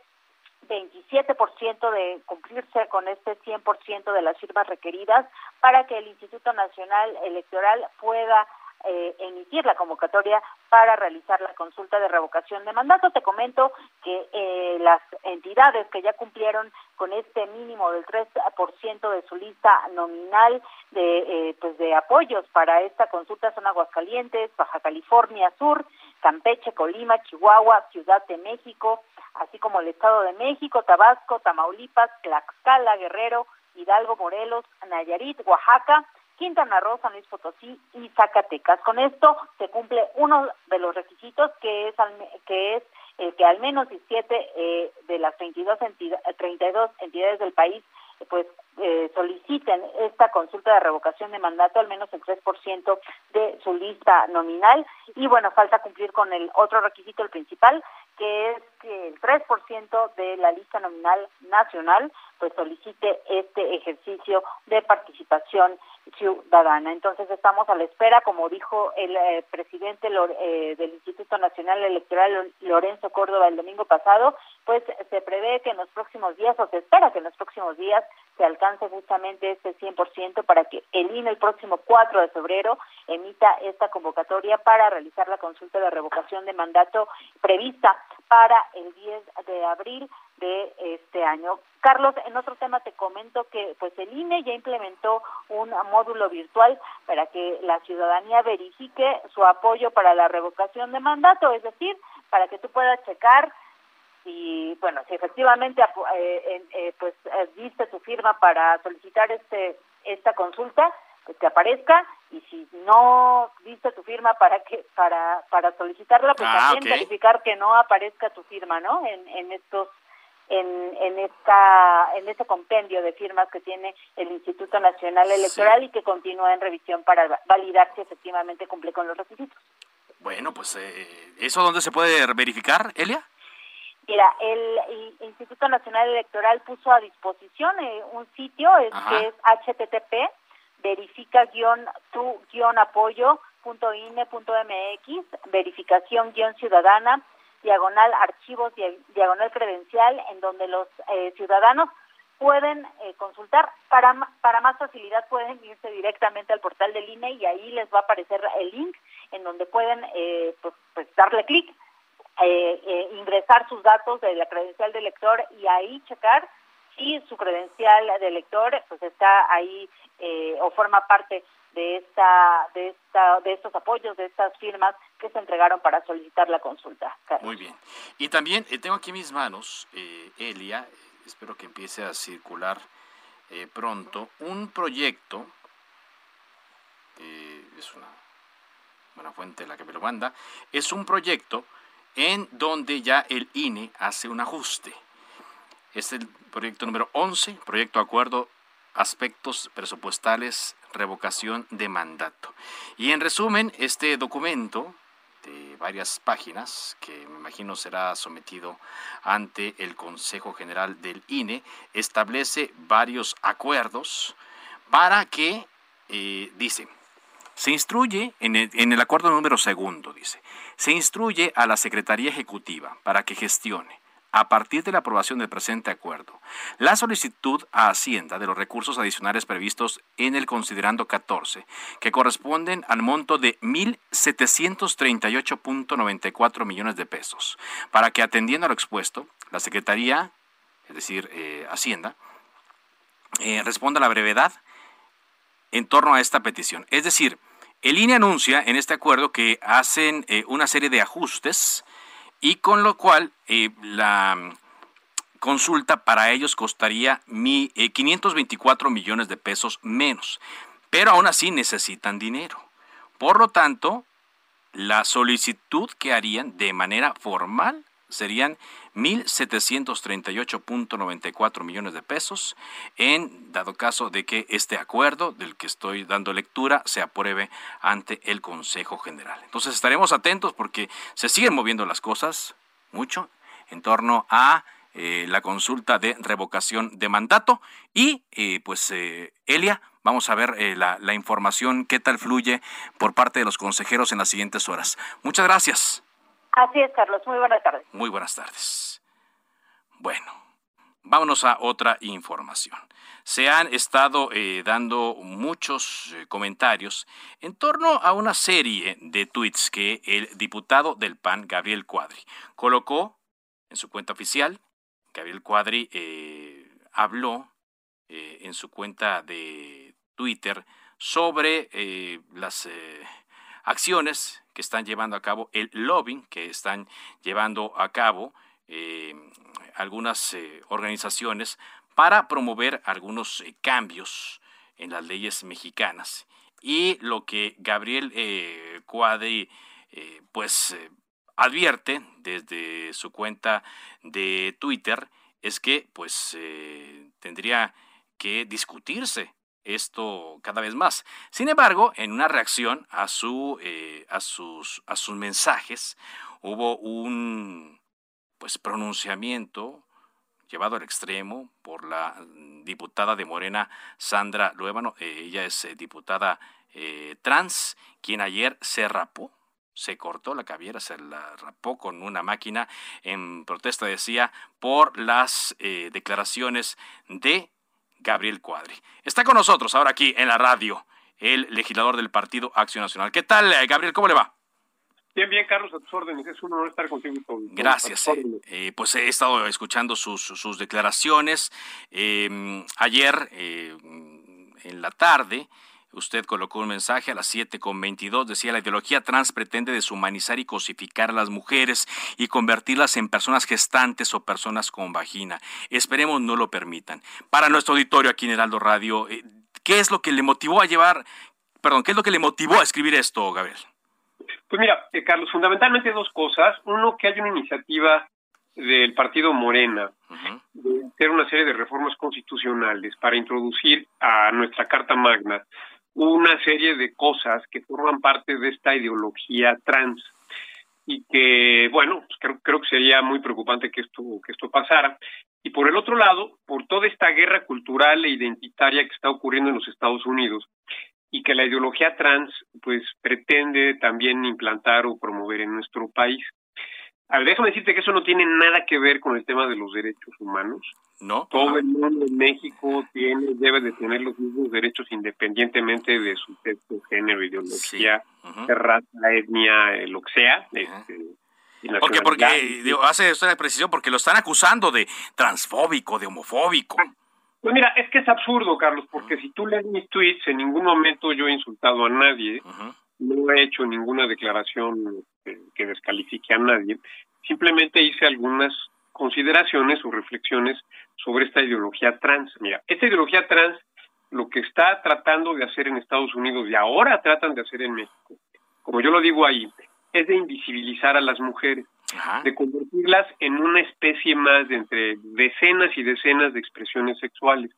27% de cumplirse con este 100% de las firmas requeridas para que el Instituto Nacional Electoral pueda eh, emitir la convocatoria para realizar la consulta de revocación de mandato. Te comento que eh, las entidades que ya cumplieron con este mínimo del 3% de su lista nominal de eh, pues de apoyos para esta consulta son Aguascalientes, Baja California Sur, Campeche, Colima, Chihuahua, Ciudad de México, así como el Estado de México, Tabasco, Tamaulipas, Tlaxcala, Guerrero, Hidalgo, Morelos, Nayarit, Oaxaca, Quintana Roo, San Luis Potosí y Zacatecas. Con esto se cumple uno de los requisitos que es que es el que al menos 17 eh, de las 32 32 entidades del país pues eh, soliciten esta consulta de revocación de mandato al menos el 3% de su lista nominal y bueno, falta cumplir con el otro requisito, el principal, que es que el 3% de la lista nominal nacional pues solicite este ejercicio de participación ciudadana. Entonces estamos a la espera, como dijo el eh, presidente eh, del Instituto Nacional Electoral, Lorenzo Córdoba, el domingo pasado, pues se prevé que en los próximos días, o se espera que en los próximos días se alcance justamente este 100% para que el INE el próximo 4 de febrero emita esta convocatoria para realizar la consulta de revocación de mandato prevista para el 10 de abril de este año. Carlos, en otro tema te comento que pues el INE ya implementó un módulo virtual para que la ciudadanía verifique su apoyo para la revocación de mandato, es decir, para que tú puedas checar si bueno si efectivamente eh, eh, pues eh, diste tu firma para solicitar este esta consulta pues que aparezca y si no diste tu firma para que para para solicitarla pues ah, también verificar que no aparezca tu firma no en en estos en, en, esta, en este compendio de firmas que tiene el Instituto Nacional Electoral y que continúa en revisión para validar si efectivamente cumple con los requisitos. Bueno, pues eh, ¿eso dónde se puede verificar, Elia? Mira, el, Instituto Nacional Electoral puso a disposición eh, un sitio es, que es http verifica tu apoyo punto mx verificación guion ciudadana diagonal archivos, diagonal credencial, en donde los eh, ciudadanos pueden eh, consultar. Para, para más facilidad pueden irse directamente al portal del INE y ahí les va a aparecer el link en donde pueden eh, pues, pues, darle clic, ingresar sus datos de la credencial de lector y ahí checar si su credencial de lector pues está ahí o forma parte de esta de esta de estos apoyos de estas firmas que se entregaron para solicitar la consulta. Muy bien. Y también eh, tengo aquí mis manos, eh, Elia, espero que empiece a circular eh, pronto, un proyecto, es una buena fuente la que me lo manda, es un proyecto en donde ya el INE hace un ajuste. Es el proyecto número 11, proyecto acuerdo aspectos presupuestales revocación de mandato. Y en resumen, este documento de varias páginas, que me imagino será sometido ante el Consejo General del INE, establece varios acuerdos para que, eh, dice, se instruye en el, acuerdo número segundo, dice, se instruye a la Secretaría Ejecutiva para que gestione a partir de la aprobación del presente acuerdo, la solicitud a Hacienda de los recursos adicionales previstos en el considerando 14, que corresponden al monto de 1.738.94 millones de pesos, para que atendiendo a lo expuesto, la Secretaría, es decir, eh, Hacienda, eh, responda la brevedad en torno a esta petición. Es decir, el INE anuncia en este acuerdo que hacen eh, una serie de ajustes y con lo cual eh, la consulta para ellos costaría 524 eh, millones de pesos menos, pero aún así necesitan dinero. Por lo tanto, la solicitud que harían de manera formal serían 1.738.94 millones de pesos en dado caso de que este acuerdo del que estoy dando lectura se apruebe ante el Consejo General. Entonces estaremos atentos porque se siguen moviendo las cosas mucho en torno a eh, la consulta de revocación de mandato y eh, pues eh, Elia, vamos a ver la, la información, qué tal fluye por parte de los consejeros en las siguientes horas. Muchas gracias. Así es, Carlos. Muy buenas tardes. Muy buenas tardes. Bueno, vámonos a otra información. Se han estado eh, dando muchos eh, comentarios en torno a una serie de tweets que el diputado del PAN, Gabriel Cuadri, colocó en su cuenta oficial. Gabriel Cuadri eh, habló en su cuenta de Twitter sobre las acciones que están llevando a cabo, el lobbying que están llevando a cabo eh, algunas eh, organizaciones para promover algunos eh, cambios en las leyes mexicanas. Y lo que Gabriel Cuadri pues advierte desde su cuenta de Twitter es que pues tendría que discutirse esto cada vez más. Sin embargo, en una reacción a, su, eh, a, sus, a sus mensajes, hubo un pues pronunciamiento llevado al extremo por la diputada de Morena, Sandra Luébano. Eh, ella es eh, diputada eh, trans, quien ayer se rapó, se cortó la cabellera, se la rapó con una máquina en protesta, decía, por las declaraciones de Gabriel Cuadri. Está con nosotros ahora aquí en la radio el legislador del Partido Acción Nacional. ¿Qué tal, Gabriel? ¿Cómo le va? Bien, bien, Carlos, a tus órdenes. Es un honor estar contigo. Gracias. Eh, eh, pues he estado escuchando sus, sus declaraciones. Em, ayer, eh, en la tarde, usted colocó un mensaje a las 7.22. Decía, la ideología trans pretende deshumanizar y cosificar a las mujeres y convertirlas en personas gestantes o personas con vagina. Esperemos no lo permitan. Para nuestro auditorio aquí en Heraldo Radio, ¿qué es lo que le motivó a llevar, perdón, qué es lo que le motivó a escribir esto, Gabriel? Pues mira, eh, Carlos, fundamentalmente dos cosas. Uno, que hay una iniciativa del partido Morena de hacer una serie de reformas constitucionales para introducir a nuestra Carta Magna una serie de cosas que forman parte de esta ideología trans y que, bueno, pues creo, creo que sería muy preocupante que esto, que esto pasara. Y por el otro lado, por toda esta guerra cultural e identitaria que está ocurriendo en los Estados Unidos, y que la ideología trans pues pretende también implantar o promover en nuestro país. Déjame decirte que eso no tiene nada que ver con el tema de los derechos humanos. No. Todo el mundo en México tiene, debe de tener los mismos derechos independientemente de su sexo, género, ideología, raza, etnia, eh, lo que sea. Este, porque, porque hace esta precisión porque lo están acusando de transfóbico, de homofóbico. Pues mira, es que es absurdo, Carlos, porque si tú lees mis tweets, en ningún momento yo he insultado a nadie, no he hecho ninguna declaración que, descalifique a nadie, simplemente hice algunas consideraciones o reflexiones sobre esta ideología trans. Mira, esta ideología trans lo que está tratando de hacer en Estados Unidos y ahora tratan de hacer en México, como yo lo digo ahí, es de invisibilizar a las mujeres de convertirlas en una especie más de entre decenas y decenas de expresiones sexuales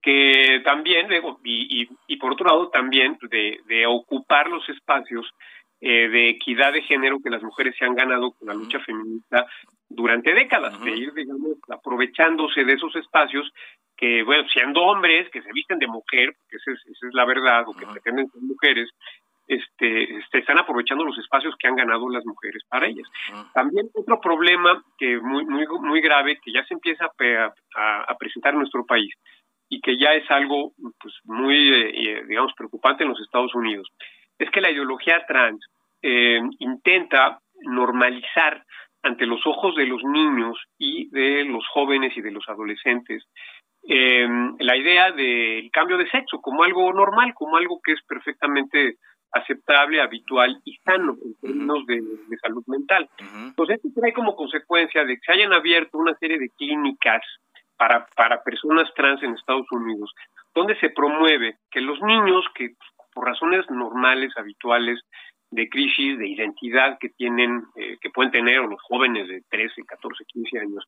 que también, y, y, y por otro lado también de, de ocupar los espacios eh, de equidad de género que las mujeres se han ganado con la lucha feminista durante décadas, de ir, digamos, aprovechándose de esos espacios que, bueno, siendo hombres que se visten de mujer, porque esa es, esa es la verdad, o que pretenden ser mujeres, este, este, están aprovechando los espacios que han ganado las mujeres para ellas. También otro problema que muy, muy, muy grave que ya se empieza a, presentar en nuestro país y que ya es algo pues, muy, eh, digamos, preocupante en los Estados Unidos, es que la ideología trans eh, intenta normalizar ante los ojos de los niños y de los jóvenes y de los adolescentes la idea del cambio de sexo como algo normal, como algo que es perfectamente aceptable, habitual y sano en términos de, salud mental. Entonces, esto trae como consecuencia de que se hayan abierto una serie de clínicas para, para personas trans en Estados Unidos, donde se promueve que los niños que por razones normales, habituales, de crisis de identidad que tienen, eh, que pueden tener los jóvenes de 13, 14, 15 años,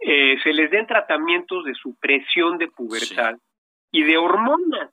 eh, se les den tratamientos de supresión de pubertad y de hormonas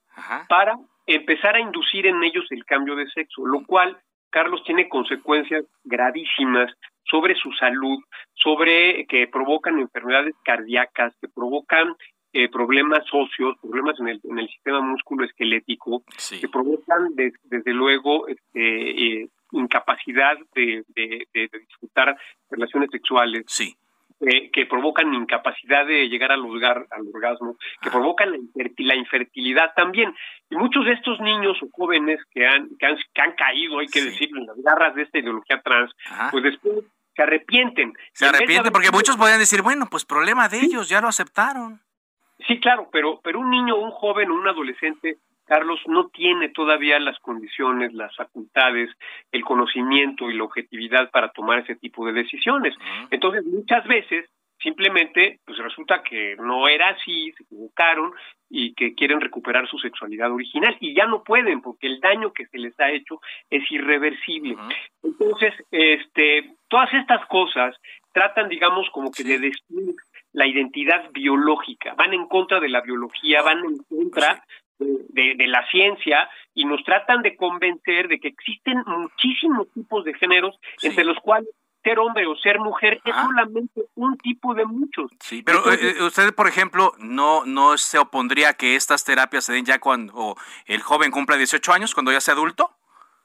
para empezar a inducir en ellos el cambio de sexo, lo cual, Carlos, tiene consecuencias gravísimas sobre su salud, sobre que provocan enfermedades cardíacas, que provocan eh, problemas socios, problemas en el, en el sistema musculoesquelético, que provocan desde luego este, eh, incapacidad de, de, de, disfrutar relaciones sexuales. Sí. Eh, que provocan incapacidad de llegar al, lugar, al orgasmo, que ah. provocan la, infertilidad también. Y muchos de estos niños o jóvenes que han, que han, que han caído, hay que decirlo, en las garras de esta ideología trans, pues después se arrepienten. Se arrepienten porque muchos podrían decir, bueno, pues problema de ellos, ya lo aceptaron. Sí, claro, pero, pero un niño, un joven o un adolescente Carlos no tiene todavía las condiciones, las facultades, el conocimiento y la objetividad para tomar ese tipo de decisiones. Entonces, muchas veces simplemente pues resulta que no era así, se equivocaron y que quieren recuperar su sexualidad original y ya no pueden porque el daño que se les ha hecho es irreversible. Entonces, este, todas estas cosas tratan, digamos, como que de destruir la identidad biológica, van en contra de la biología, van en contra de, la ciencia y nos tratan de convencer de que existen muchísimos tipos de géneros, entre los cuales ser hombre o ser mujer es solamente un tipo de muchos. Sí, pero eh, usted, por ejemplo, no no se opondría a que estas terapias se den ya cuando el joven cumpla 18 años, cuando ya sea adulto?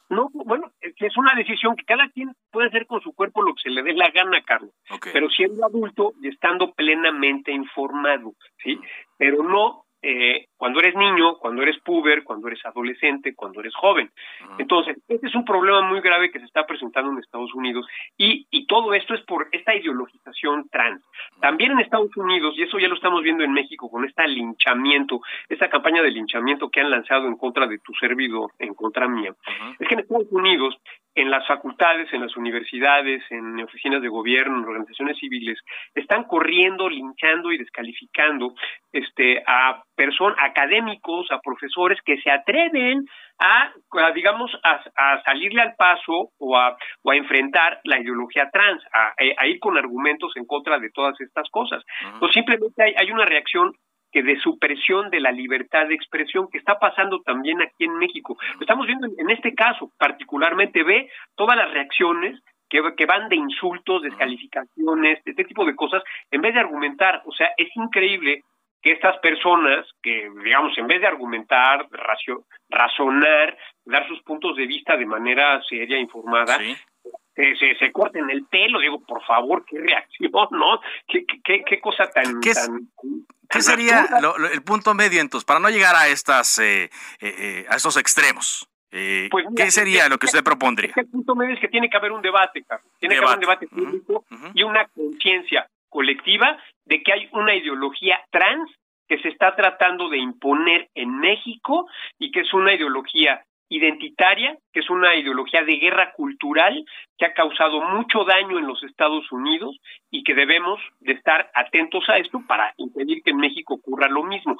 No, bueno, es una decisión que cada quien puede hacer con su cuerpo lo que se le dé la gana, Carlos. Pero siendo adulto y estando plenamente informado, ¿sí? Pero no eh, cuando eres niño, cuando eres puber, cuando eres adolescente, cuando eres joven. Entonces, este es un problema muy grave que se está presentando en Estados Unidos y, y todo esto es por esta ideologización trans. También en Estados Unidos, y eso ya lo estamos viendo en México con este linchamiento, esta campaña de linchamiento que han lanzado en contra de tu servidor, en contra mía, es que en Estados Unidos en las facultades, en las universidades, en oficinas de gobierno, en organizaciones civiles, están corriendo, linchando y descalificando este, a personas, académicos, a profesores que se atreven a, digamos, a, salirle al paso o a, o a enfrentar la ideología trans, a, ir con argumentos en contra de todas estas cosas. Entonces, simplemente hay, hay una reacción que de supresión de la libertad de expresión que está pasando también aquí en México. Lo estamos viendo en este caso, particularmente ve todas las reacciones que, van de insultos, descalificaciones, de este tipo de cosas, en vez de argumentar. O sea, es increíble que estas personas, que digamos, en vez de argumentar, razonar, dar sus puntos de vista de manera seria, informada, se, se, corten el pelo, digo, por favor, qué reacción, ¿no? Qué, qué, qué cosa tan... ¿Qué, ¿qué sería el punto medio entonces, para no llegar a, estas, eh, eh, eh a estos extremos? Eh, pues ¿Qué sería lo que usted propondría? El punto medio es que tiene que haber un debate, Carlos. Tiene que haber un debate público y una conciencia colectiva de que hay una ideología trans que se está tratando de imponer en México y que es una ideología identitaria, que es una ideología de guerra cultural que ha causado mucho daño en los Estados Unidos y que debemos de estar atentos a esto para impedir que en México ocurra lo mismo.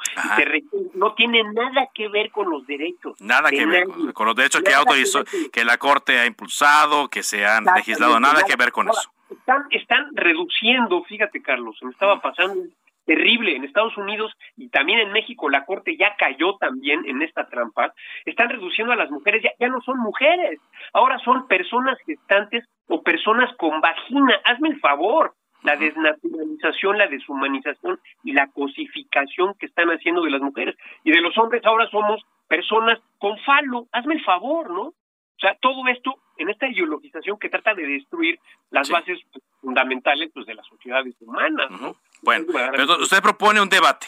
no tiene nada que ver con los derechos. Nada que ver con, los derechos que, que la Corte ha impulsado, que se han legislado, nada que ver con eso. Están, están reduciendo, fíjate Carlos, me estaba pasando terrible. En Estados Unidos y también en México la corte ya cayó también en esta trampa. Están reduciendo a las mujeres. Ya, ya no son mujeres. Ahora son personas gestantes o personas con vagina. Hazme el favor. La desnaturalización, la deshumanización y la cosificación que están haciendo de las mujeres y de los hombres. Ahora somos personas con falo, hazme el favor, ¿no? O sea, todo esto en esta ideologización que trata de destruir las bases fundamentales pues, de las sociedades humanas, ¿no? Bueno, pero usted propone un debate.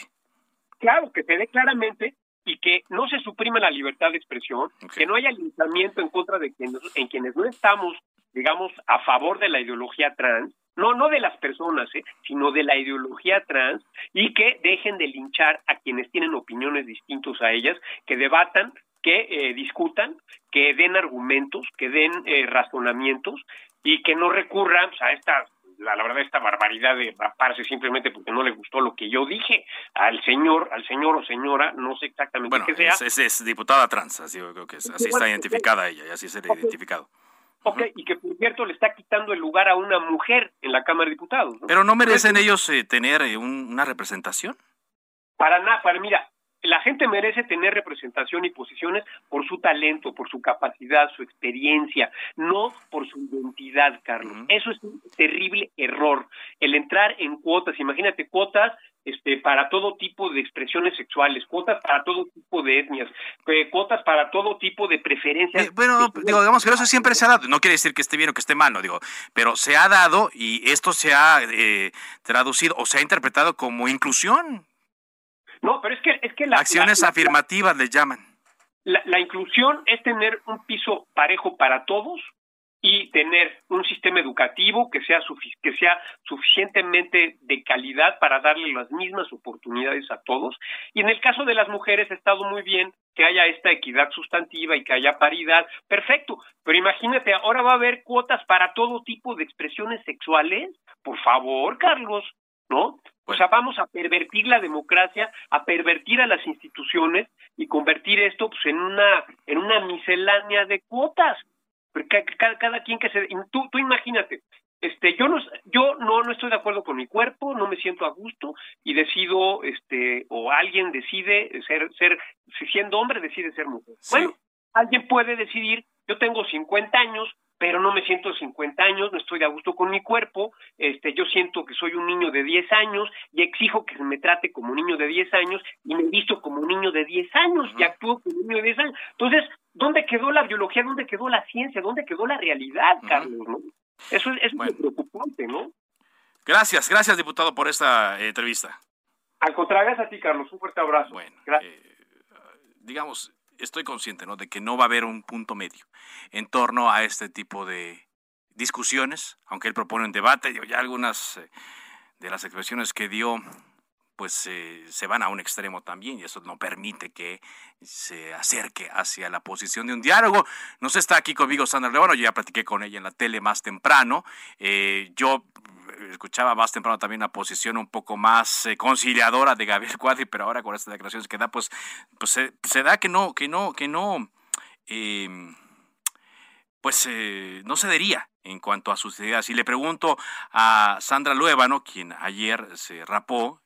Claro, que se dé claramente y que no se suprime la libertad de expresión, que no haya linchamiento en contra de quienes, en quienes no estamos, digamos, a favor de la ideología trans, no, no de las personas, ¿eh? sino de la ideología trans, y que dejen de linchar a quienes tienen opiniones distintas a ellas, que debatan, que eh, discutan, que den argumentos, que den eh, razonamientos y que no recurran pues, a esta la, verdad esta barbaridad de raparse simplemente porque no le gustó lo que yo dije al señor, al señor o señora, no sé exactamente qué sea. Es, es, diputada trans, así creo que así está identificada ella y así se le ha identificado. Ok, y que por cierto le está quitando el lugar a una mujer en la Cámara de Diputados. Pero no merecen ellos eh, tener eh, una representación. Para nada, para mira, la gente merece tener representación y posiciones por su talento, por su capacidad, su experiencia, no por su identidad, Carlos. Eso es un terrible error. El entrar en cuotas, imagínate cuotas este, para todo tipo de expresiones sexuales, cuotas para todo tipo de etnias, eh, cuotas para todo tipo de preferencias. Eh, bueno, digo, digamos que eso siempre se ha dado, no quiere decir que esté bien o que esté mal, no digo, pero se ha dado y esto se ha eh, traducido o se ha interpretado como inclusión. No, pero es que, es que la, Acciones afirmativas le llaman. La, la inclusión es tener un piso parejo para todos y tener un sistema educativo que sea, que sea suficientemente de calidad para darle las mismas oportunidades a todos. Y en el caso de las mujeres ha estado muy bien que haya esta equidad sustantiva y que haya paridad, perfecto. Pero imagínate, ahora va a haber cuotas para todo tipo de expresiones sexuales. Por favor, Carlos, ¿no? O sea, vamos a pervertir la democracia, a pervertir a las instituciones y convertir esto pues, en una en una miscelánea de cuotas. Porque cada, cada quien que se tú, tú imagínate, este yo no yo no no estoy de acuerdo con mi cuerpo, no me siento a gusto y decido este o alguien decide ser ser siendo hombre decide ser mujer. Bueno, alguien puede decidir, yo tengo 50 años, pero no me siento de 50 años, no estoy de a gusto con mi cuerpo, este, yo siento que soy un niño de 10 años y exijo que se me trate como un niño de 10 años y me visto como un niño de 10 años y actúo como un niño de 10 años. Entonces, ¿dónde quedó la biología? ¿Dónde quedó la ciencia? ¿Dónde quedó la realidad, Carlos? ¿no? Eso es, muy preocupante, ¿no? Gracias, gracias, diputado, por esta eh, entrevista. Al contrario, gracias a ti, Carlos. Un fuerte abrazo. Bueno, eh, digamos, estoy consciente ¿no? de que no va a haber un punto medio en torno a este tipo de discusiones, aunque él propone un debate, ya algunas eh, de las expresiones que dio pues eh, se van a un extremo también y eso no permite que se acerque hacia la posición de un diálogo. No sé, está aquí conmigo Sandra León, yo ya platiqué con ella en la tele más temprano. Eh, yo escuchaba más temprano también una posición un poco más eh, conciliadora de Gabriel Cuadri, pero ahora con estas declaraciones que da, pues, pues se, da que no, que no, que no, em, pues no cedería en cuanto a sus ideas. Y le pregunto a Sandra Luébano, quien ayer se rapó,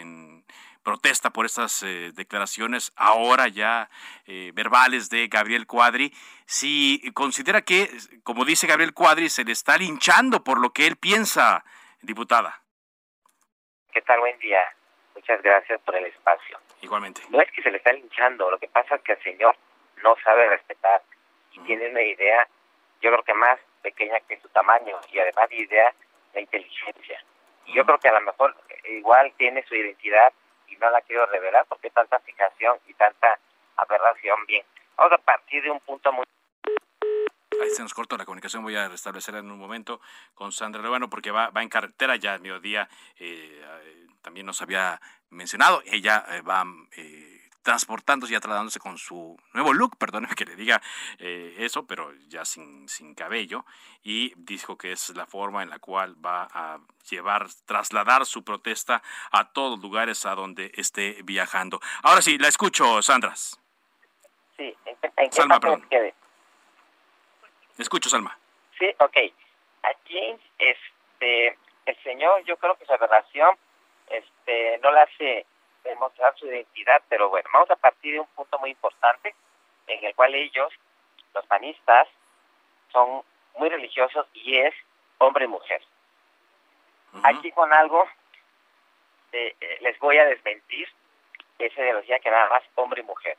en protesta por estas eh, declaraciones ahora ya eh, verbales de Gabriel Cuadri, si considera que, como dice Gabriel Cuadri, se le está linchando por lo que él piensa, diputada. ¿Qué tal? Buen día. Muchas gracias por el espacio. Igualmente. No es que se le está linchando, lo que pasa es que el señor no sabe respetar y tiene una idea, yo creo que más pequeña que su tamaño y además de idea, la inteligencia. Y yo creo que a lo mejor igual tiene su identidad y no la quiero revelar porque tanta fijación y tanta aberración. Bien, vamos a partir de un punto muy... Ahí se nos cortó la comunicación, voy a restablecer en un momento con Sandra Levano porque va, va en carretera ya a mediodía, eh, eh, también nos había mencionado, ella eh, va... Transportándose y trasladándose con su nuevo look, perdóneme que le diga eh, eso, pero ya sin, sin cabello, y dijo que es la forma en la cual va a llevar, trasladar su protesta a todos los lugares a donde esté viajando. Ahora sí, la escucho, Sandras. Sí, ¿en, Salma, perdón. Escucho, Salma. Sí, ok. Aquí, este, el señor, yo creo que su aberración, este, no la hace demostrar su identidad, pero bueno, vamos a partir de un punto muy importante en el cual ellos, los panistas, son muy religiosos y es hombre y mujer. Aquí con algo eh, eh, les voy a desmentir esa ideología que nada más hombre y mujer.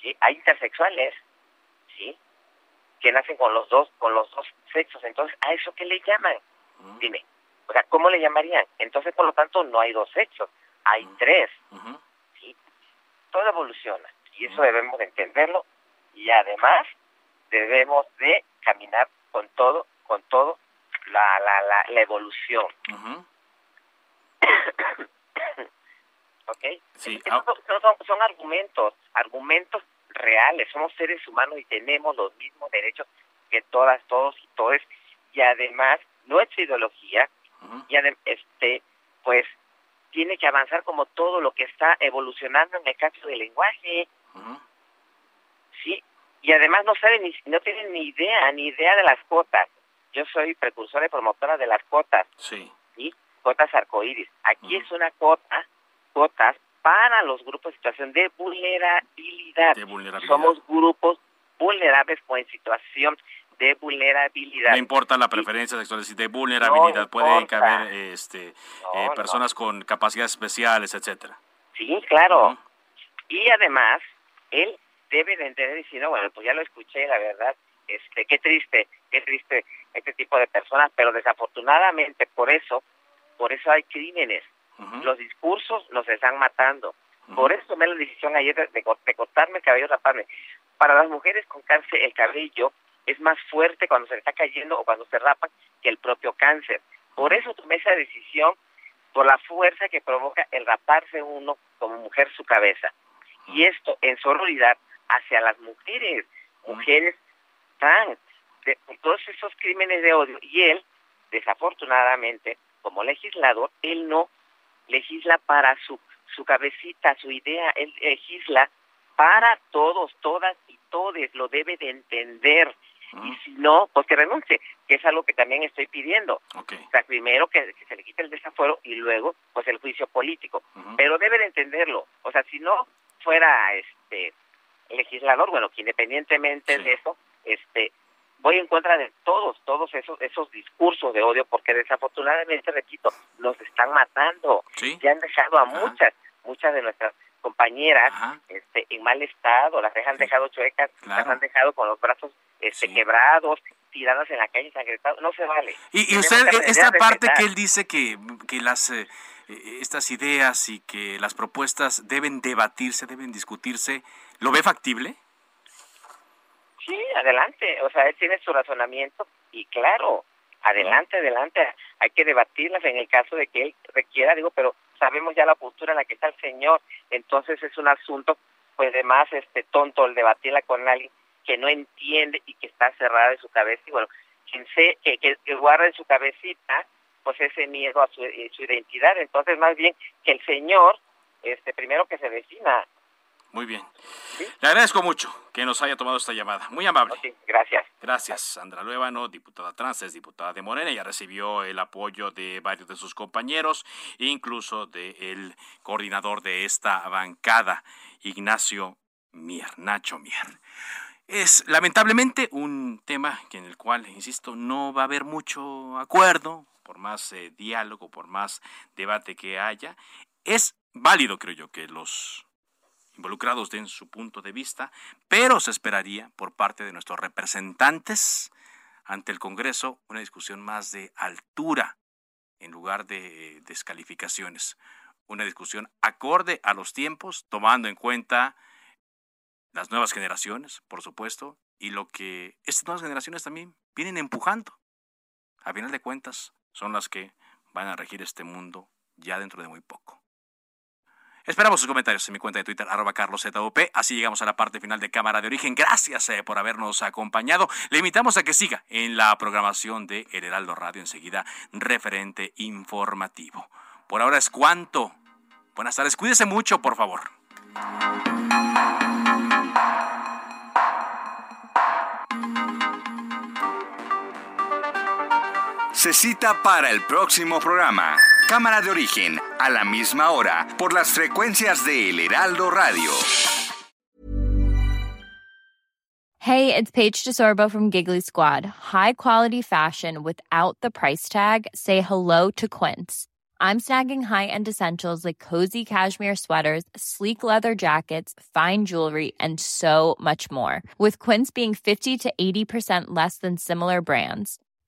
¿sí? Hay intersexuales, ¿sí? que nacen con los dos, con los dos sexos. Entonces, ¿a eso qué le llaman? Dime. O sea, ¿cómo le llamarían? Entonces, por lo tanto, no hay dos sexos hay tres. ¿sí? Todo evoluciona y eso debemos de entenderlo y además debemos de caminar con todo, con todo la, la, la, la evolución. ¿Ok? Sí. Ah. Son, son, son, argumentos, argumentos reales. Somos seres humanos y tenemos los mismos derechos que todas, todos y todos. Y además, nuestra ideología, y este, pues tiene que avanzar como todo lo que está evolucionando en el caso del lenguaje. Sí, y además no saben ni, no tienen ni idea, ni idea de las cuotas. Yo soy precursora y promotora de las cuotas. Sí. ¿sí? Cuotas arcoíris. Aquí es una cuota, cuotas para los grupos de situación de vulnerabilidad. De vulnerabilidad. Somos grupos vulnerables o en situación de vulnerabilidad. No importa la preferencia sexual, de vulnerabilidad. Pueden caber este, eh, personas con capacidades especiales, etcétera. Sí, claro. Y además, él debe de entender y decir, no, bueno, pues ya lo escuché, la verdad, este, qué triste, qué triste este tipo de personas, pero desafortunadamente por eso, por eso hay crímenes. Los discursos los están matando. Por eso tomé la decisión ayer de, de cortarme el cabello, raparme. Para las mujeres con cáncer, el cabello es más fuerte cuando se está cayendo o cuando se rapan que el propio cáncer. Por eso tomé esa decisión, por la fuerza que provoca el raparse uno como mujer su cabeza. Y esto en sororidad hacia las mujeres, mujeres trans, de, todos esos crímenes de odio. Y él, desafortunadamente, como legislador, él no legisla para su, su cabecita, su idea, él legisla para todos, todas y todes, lo debe de entender y si no, pues que renuncie, que es algo que también estoy pidiendo. O sea, primero que, se le quite el desafuero y luego, pues el juicio político. Pero deben entenderlo. O sea, si no fuera este legislador, bueno, que independientemente de eso, este voy en contra de todos, todos esos, esos discursos de odio, porque desafortunadamente, repito, nos están matando. Ya han dejado a muchas, muchas de nuestras compañeras este, en mal estado, las han dejado chuecas, las han dejado con los brazos este, quebrados, tiradas en la calle, ensangrentadas, no se vale. Y, usted, esta parte que él dice que, que las... Eh, estas ideas y que las propuestas deben debatirse, deben discutirse, ¿lo ve factible? Sí, adelante, o sea, él tiene su razonamiento y claro, adelante, adelante, hay que debatirlas en el caso de que él requiera, digo, pero sabemos ya la postura en la que está el señor, entonces es un asunto pues de más este tonto el debatirla con alguien que no entiende y que está cerrada en su cabeza. Y bueno, quien que, que, guarda en su cabecita pues ese miedo a su, eh, su identidad, entonces más bien que el señor este primero que se defina muy bien. Le agradezco mucho que nos haya tomado esta llamada. Muy amable. gracias. Gracias, Sandra Luébano, diputada trans, es diputada de Morena. Ya recibió el apoyo de varios de sus compañeros, incluso del coordinador de esta bancada, Ignacio Mier, Nacho Mier. Es lamentablemente un tema en el cual, insisto, no va a haber mucho acuerdo, por más eh, diálogo, por más debate que haya. Es válido, creo yo, que los involucrados den su punto de vista, pero se esperaría por parte de nuestros representantes ante el Congreso una discusión más de altura en lugar de descalificaciones, una discusión acorde a los tiempos, tomando en cuenta las nuevas generaciones, por supuesto, y lo que estas nuevas generaciones también vienen empujando. A final de cuentas, son las que van a regir este mundo ya dentro de muy poco. Esperamos sus comentarios en mi cuenta de Twitter, arroba carloszup. Así llegamos a la parte final de Cámara de Origen. Gracias eh, por habernos acompañado. Le invitamos a que siga en la programación de El Heraldo Radio, enseguida referente informativo. Por ahora es cuanto. Buenas tardes, cuídese mucho, por favor. Se cita para el próximo programa. Cámara de Origen, a la misma hora, por las frecuencias de El Heraldo Radio. Hey, it's Paige DeSorbo from Giggly Squad. High quality fashion without the price tag. Say hello to Quince. I'm snagging high-end essentials like cozy cashmere sweaters, sleek leather jackets, fine jewelry, and so much more. With Quince being 50 to 80% less than similar brands